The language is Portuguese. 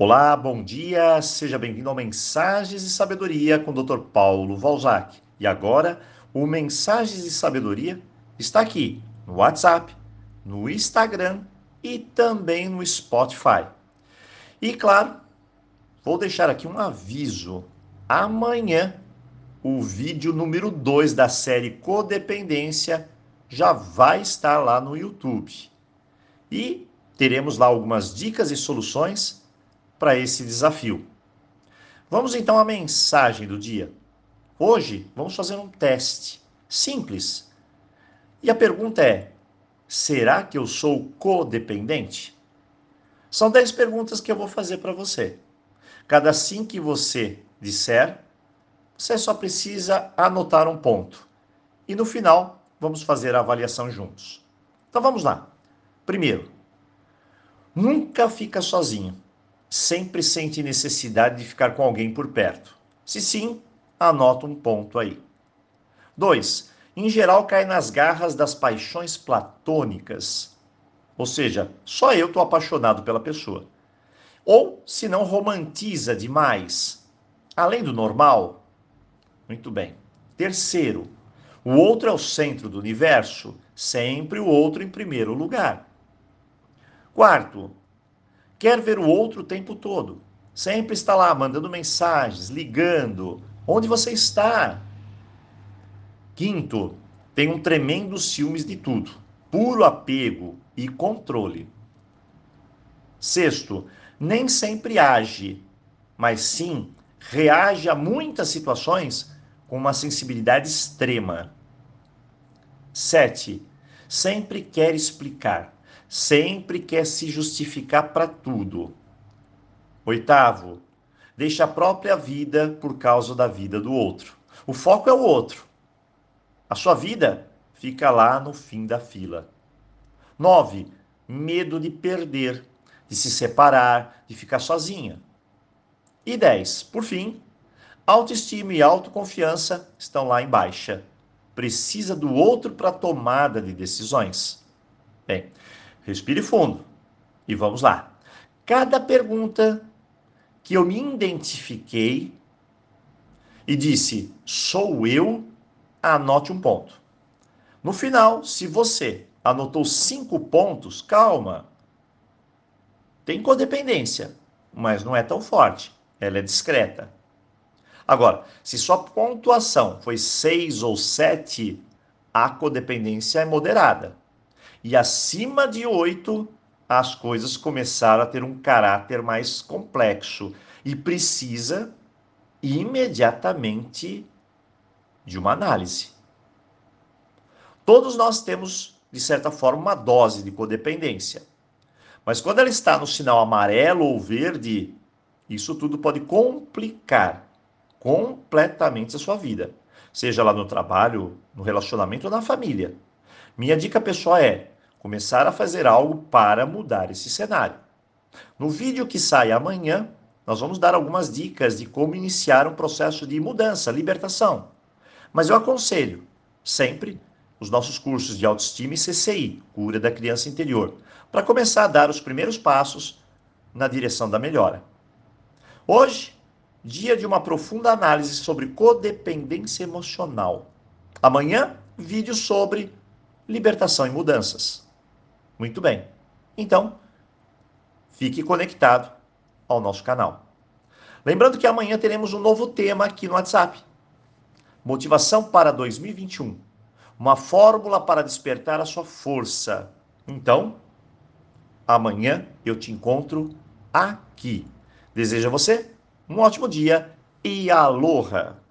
Olá, bom dia, seja bem-vindo ao Mensagens de Sabedoria com o Dr. Paulo Valzac. E agora, o Mensagens de Sabedoria está aqui no WhatsApp, no Instagram e também no Spotify. E claro, vou deixar aqui um aviso. Amanhã, o vídeo número 2 da série Codependência já vai estar lá no YouTube. E teremos lá algumas dicas e soluções para esse desafio. Vamos então à mensagem do dia. Hoje vamos fazer um teste simples. E a pergunta é: será que eu sou codependente? São 10 perguntas que eu vou fazer para você. Cada sim que você disser, você só precisa anotar um ponto. E no final, vamos fazer a avaliação juntos. Então vamos lá. Primeiro, nunca fica sozinho sempre sente necessidade de ficar com alguém por perto? Se sim, anota um ponto aí. 2. Em geral, cai nas garras das paixões platônicas. Ou seja, só eu estou apaixonado pela pessoa. Ou se não romantiza demais, além do normal. Muito bem. Terceiro, o outro é o centro do universo, sempre o outro em primeiro lugar. Quarto, quer ver o outro o tempo todo. Sempre está lá mandando mensagens, ligando. Onde você está? Quinto, tem um tremendo ciúmes de tudo. Puro apego e controle. Sexto, nem sempre age, mas sim reage a muitas situações com uma sensibilidade extrema. Sete, sempre quer explicar sempre quer se justificar para tudo. Oitavo, deixa a própria vida por causa da vida do outro. O foco é o outro. A sua vida fica lá no fim da fila. Nove, medo de perder, de se separar, de ficar sozinha. E dez, por fim, autoestima e autoconfiança estão lá em baixa. Precisa do outro para tomada de decisões. Bem, Respire fundo e vamos lá. Cada pergunta que eu me identifiquei e disse sou eu, anote um ponto. No final, se você anotou cinco pontos, calma. Tem codependência, mas não é tão forte. Ela é discreta. Agora, se sua pontuação foi seis ou sete, a codependência é moderada. E acima de oito, as coisas começaram a ter um caráter mais complexo e precisa imediatamente de uma análise. Todos nós temos, de certa forma, uma dose de codependência. Mas quando ela está no sinal amarelo ou verde, isso tudo pode complicar completamente a sua vida, seja lá no trabalho, no relacionamento ou na família. Minha dica pessoal é começar a fazer algo para mudar esse cenário. No vídeo que sai amanhã, nós vamos dar algumas dicas de como iniciar um processo de mudança, libertação. Mas eu aconselho sempre os nossos cursos de autoestima e CCI, cura da criança interior, para começar a dar os primeiros passos na direção da melhora. Hoje, dia de uma profunda análise sobre codependência emocional. Amanhã, vídeo sobre libertação e mudanças. Muito bem. Então, fique conectado ao nosso canal. Lembrando que amanhã teremos um novo tema aqui no WhatsApp. Motivação para 2021. Uma fórmula para despertar a sua força. Então, amanhã eu te encontro aqui. Desejo a você um ótimo dia e aloha!